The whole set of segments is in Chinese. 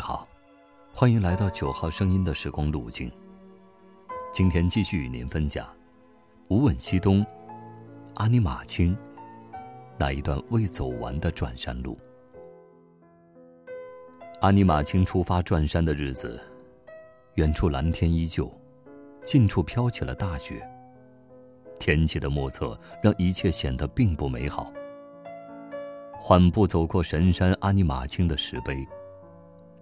好，欢迎来到九号声音的时光路径。今天继续与您分享《无问西东》，阿尼玛卿那一段未走完的转山路。阿尼玛卿出发转山的日子，远处蓝天依旧，近处飘起了大雪。天气的莫测让一切显得并不美好。缓步走过神山阿尼玛卿的石碑。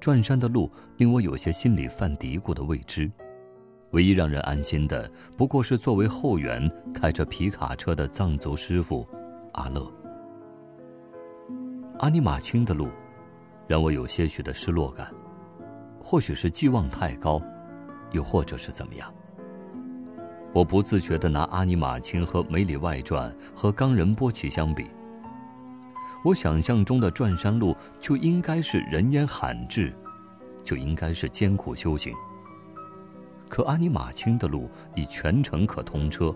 转山的路令我有些心里犯嘀咕的未知，唯一让人安心的不过是作为后援开着皮卡车的藏族师傅阿乐。阿尼玛卿的路让我有些许的失落感，或许是寄望太高，又或者是怎么样。我不自觉地拿阿尼玛卿和《梅里外传》和《冈仁波齐》相比。我想象中的转山路就应该是人烟罕至，就应该是艰苦修行。可阿尼玛卿的路已全程可通车，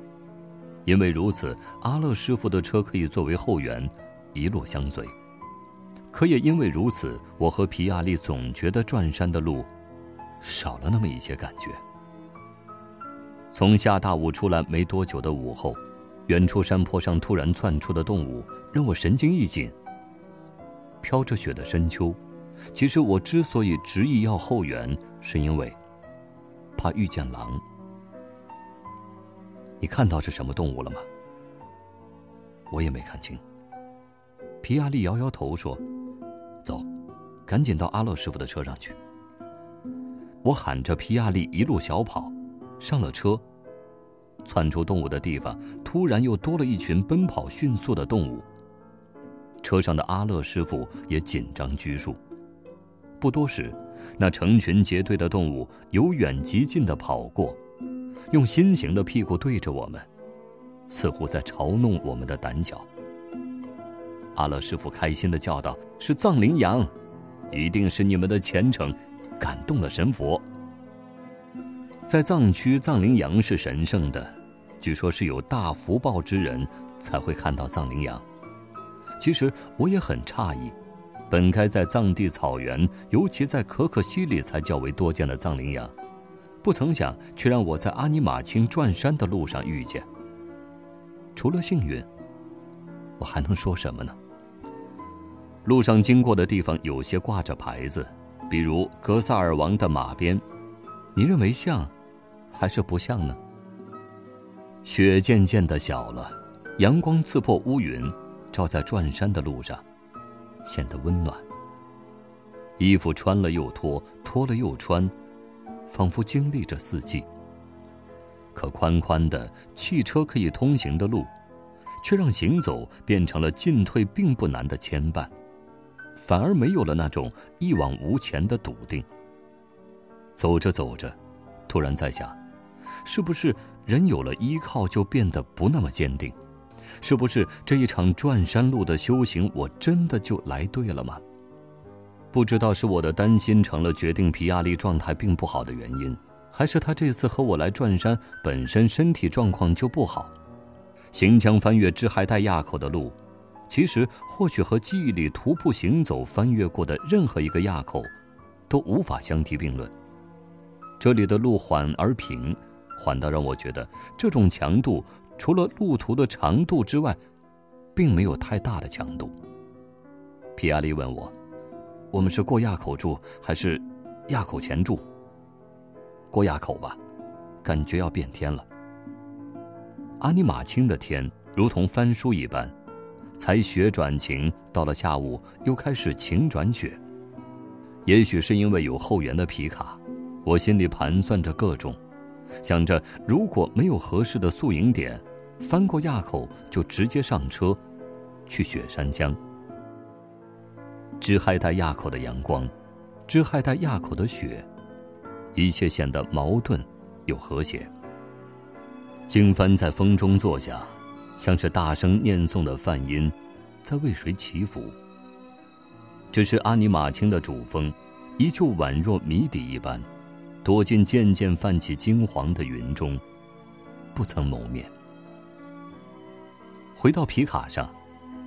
因为如此，阿乐师傅的车可以作为后援，一路相随。可也因为如此，我和皮亚利总觉得转山的路少了那么一些感觉。从下大雾出来没多久的午后。远处山坡上突然窜出的动物让我神经一紧。飘着雪的深秋，其实我之所以执意要后援，是因为怕遇见狼。你看到是什么动物了吗？我也没看清。皮亚利摇摇头说：“走，赶紧到阿乐师傅的车上去。”我喊着皮亚利一路小跑，上了车。窜出动物的地方，突然又多了一群奔跑迅速的动物。车上的阿乐师傅也紧张拘束。不多时，那成群结队的动物由远及近的跑过，用心形的屁股对着我们，似乎在嘲弄我们的胆小。阿乐师傅开心的叫道：“是藏羚羊，一定是你们的虔诚感动了神佛。”在藏区，藏羚羊是神圣的，据说是有大福报之人才会看到藏羚羊。其实我也很诧异，本该在藏地草原，尤其在可可西里才较为多见的藏羚羊，不曾想却让我在阿尼玛卿转山的路上遇见。除了幸运，我还能说什么呢？路上经过的地方有些挂着牌子，比如格萨尔王的马鞭。你认为像，还是不像呢？雪渐渐的小了，阳光刺破乌云，照在转山的路上，显得温暖。衣服穿了又脱，脱了又穿，仿佛经历着四季。可宽宽的汽车可以通行的路，却让行走变成了进退并不难的牵绊，反而没有了那种一往无前的笃定。走着走着，突然在想，是不是人有了依靠就变得不那么坚定？是不是这一场转山路的修行，我真的就来对了吗？不知道是我的担心成了决定皮亚利状态并不好的原因，还是他这次和我来转山本身身体状况就不好。行将翻越支亥带垭口的路，其实或许和记忆里徒步行走翻越过的任何一个垭口，都无法相提并论。这里的路缓而平，缓到让我觉得这种强度除了路途的长度之外，并没有太大的强度。皮亚利问我：“我们是过垭口住，还是垭口前住？”过垭口吧，感觉要变天了。阿尼玛卿的天如同翻书一般，才雪转晴，到了下午又开始晴转雪。也许是因为有后援的皮卡。我心里盘算着各种，想着如果没有合适的宿营点，翻过垭口就直接上车，去雪山乡。支亥带垭口的阳光，支亥带垭口的雪，一切显得矛盾又和谐。经幡在风中坐下，像是大声念诵的梵音，在为谁祈福？只是阿尼玛卿的主峰，依旧宛若谜底一般。躲进渐渐泛起金黄的云中，不曾谋面。回到皮卡上，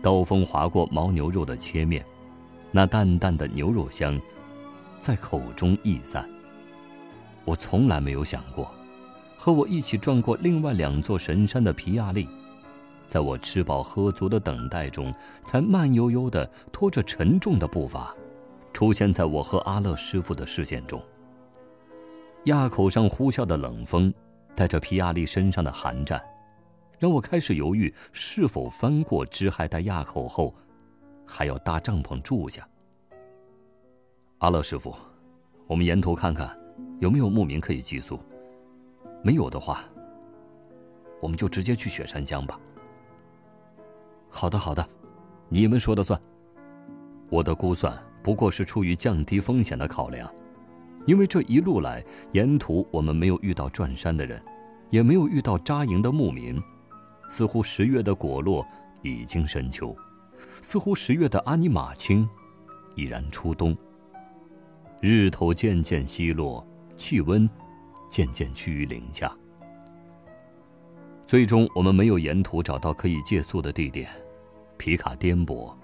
刀锋划过牦牛肉的切面，那淡淡的牛肉香，在口中溢散。我从来没有想过，和我一起转过另外两座神山的皮亚利，在我吃饱喝足的等待中，才慢悠悠地拖着沉重的步伐，出现在我和阿乐师傅的视线中。垭口上呼啸的冷风，带着皮亚利身上的寒战，让我开始犹豫是否翻过支海带垭口后，还要搭帐篷住下。阿乐师傅，我们沿途看看。有没有牧民可以寄宿？没有的话，我们就直接去雪山乡吧。好的，好的，你们说的算。我的估算不过是出于降低风险的考量，因为这一路来，沿途我们没有遇到转山的人，也没有遇到扎营的牧民。似乎十月的果落已经深秋，似乎十月的阿尼玛卿已然初冬。日头渐渐西落。气温渐渐趋于零下。最终，我们没有沿途找到可以借宿的地点，皮卡颠簸，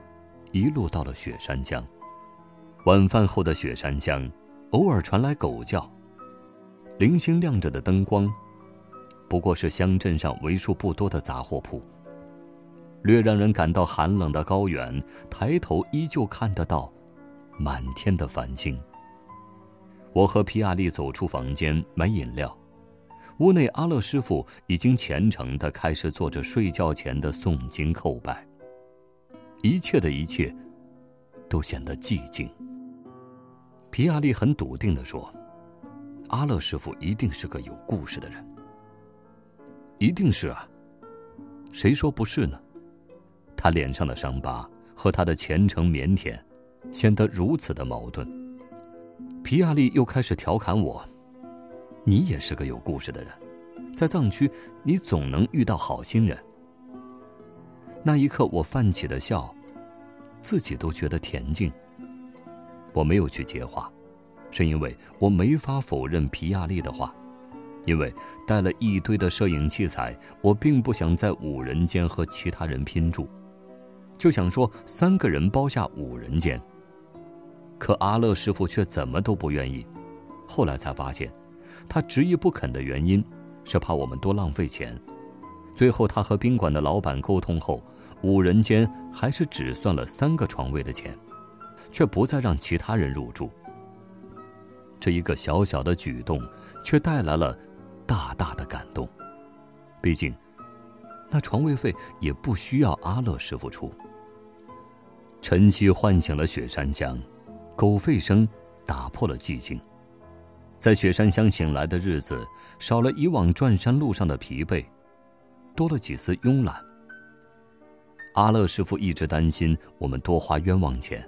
一路到了雪山乡。晚饭后的雪山乡，偶尔传来狗叫，零星亮着的灯光，不过是乡镇上为数不多的杂货铺。略让人感到寒冷的高原，抬头依旧看得到满天的繁星。我和皮亚丽走出房间买饮料，屋内阿乐师傅已经虔诚地开始做着睡觉前的诵经叩拜。一切的一切，都显得寂静。皮亚丽很笃定地说：“阿乐师傅一定是个有故事的人。”一定是啊，谁说不是呢？他脸上的伤疤和他的虔诚腼腆，显得如此的矛盾。皮亚利又开始调侃我：“你也是个有故事的人，在藏区，你总能遇到好心人。”那一刻，我泛起的笑，自己都觉得恬静。我没有去接话，是因为我没法否认皮亚利的话，因为带了一堆的摄影器材，我并不想在五人间和其他人拼住，就想说三个人包下五人间。可阿乐师傅却怎么都不愿意，后来才发现，他执意不肯的原因，是怕我们多浪费钱。最后他和宾馆的老板沟通后，五人间还是只算了三个床位的钱，却不再让其他人入住。这一个小小的举动，却带来了大大的感动。毕竟，那床位费也不需要阿乐师傅出。晨曦唤醒了雪山乡。狗吠声打破了寂静，在雪山乡醒来的日子，少了以往转山路上的疲惫，多了几丝慵懒。阿乐师傅一直担心我们多花冤枉钱，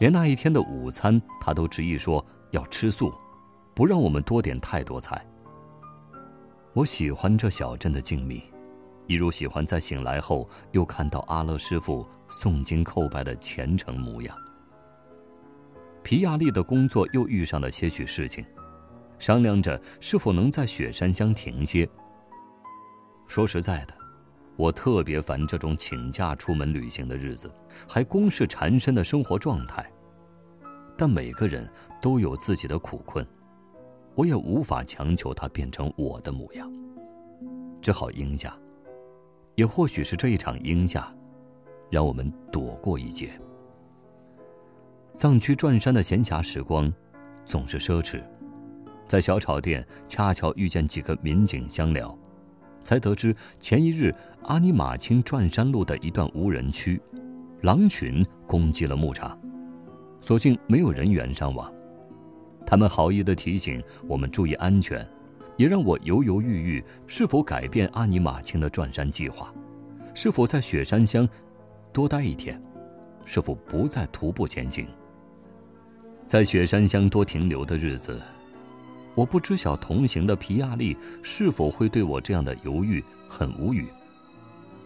连那一天的午餐，他都执意说要吃素，不让我们多点太多菜。我喜欢这小镇的静谧，一如喜欢在醒来后又看到阿乐师傅诵经叩拜的虔诚模样。皮亚利的工作又遇上了些许事情，商量着是否能在雪山乡停歇。说实在的，我特别烦这种请假出门旅行的日子，还公事缠身的生活状态。但每个人都有自己的苦困，我也无法强求他变成我的模样，只好应下。也或许是这一场应下，让我们躲过一劫。藏区转山的闲暇时光，总是奢侈。在小炒店恰巧遇见几个民警相聊，才得知前一日阿尼玛卿转山路的一段无人区，狼群攻击了牧场，所幸没有人员伤亡。他们好意的提醒我们注意安全，也让我犹犹豫豫是否改变阿尼玛卿的转山计划，是否在雪山乡多待一天，是否不再徒步前行。在雪山乡多停留的日子，我不知晓同行的皮亚利是否会对我这样的犹豫很无语，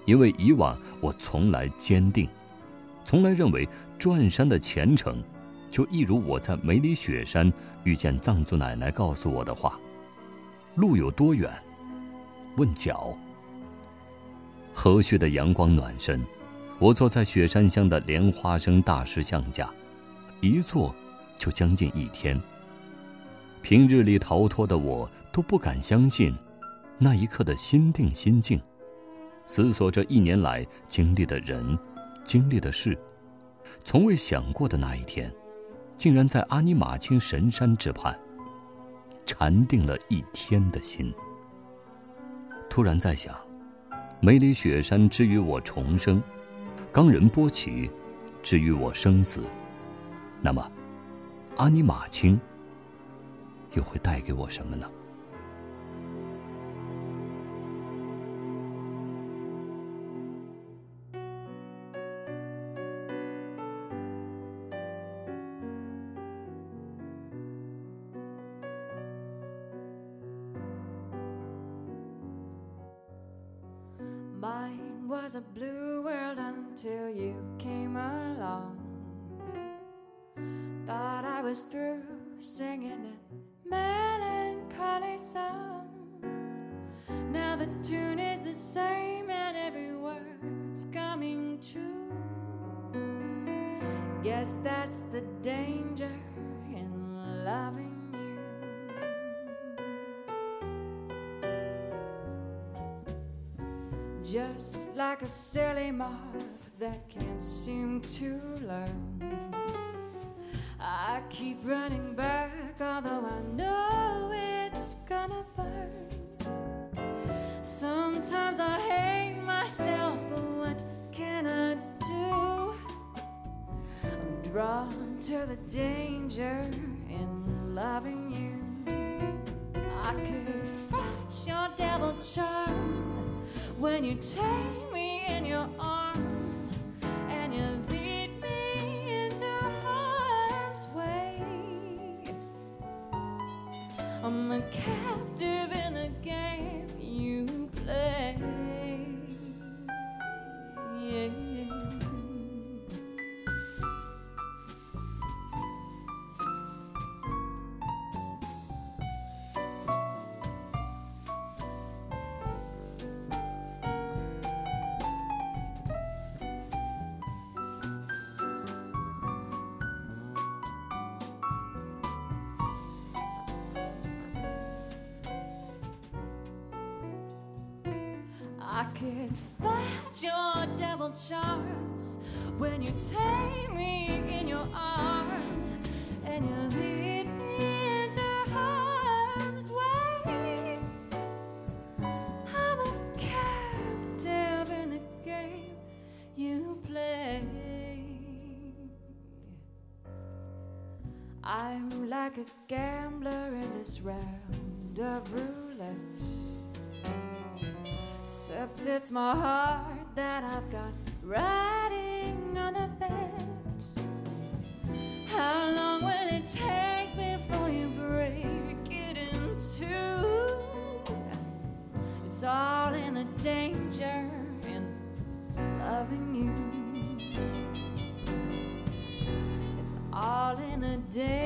因为以往我从来坚定，从来认为转山的前程，就一如我在梅里雪山遇见藏族奶奶告诉我的话：路有多远，问脚。和煦的阳光暖身，我坐在雪山乡的莲花生大石像下，一坐。就将近一天。平日里逃脱的我都不敢相信，那一刻的心定心静，思索着一年来经历的人、经历的事，从未想过的那一天，竟然在阿尼玛卿神山之畔，禅定了一天的心。突然在想，梅里雪山之于我重生，冈仁波齐之于我生死，那么，阿尼玛卿。又会带给我什么呢？？melancholy song. Now the tune is the same and every word's coming true. Guess that's the danger in loving you. Just like a silly moth that can't seem to learn. I keep running back, although I drawn to the danger in loving you. I could fight your devil charm when you take me in your arms and you lead me into harm's way. I'm a captive I could fight your devil charms when you take me in your arms and you lead me into harm's way. I'm a captive in the game you play. I'm like a gambler in this round of roulette it's my heart that I've got riding on the bed. How long will it take before you break it in two? It's all in the danger in loving you. It's all in the danger.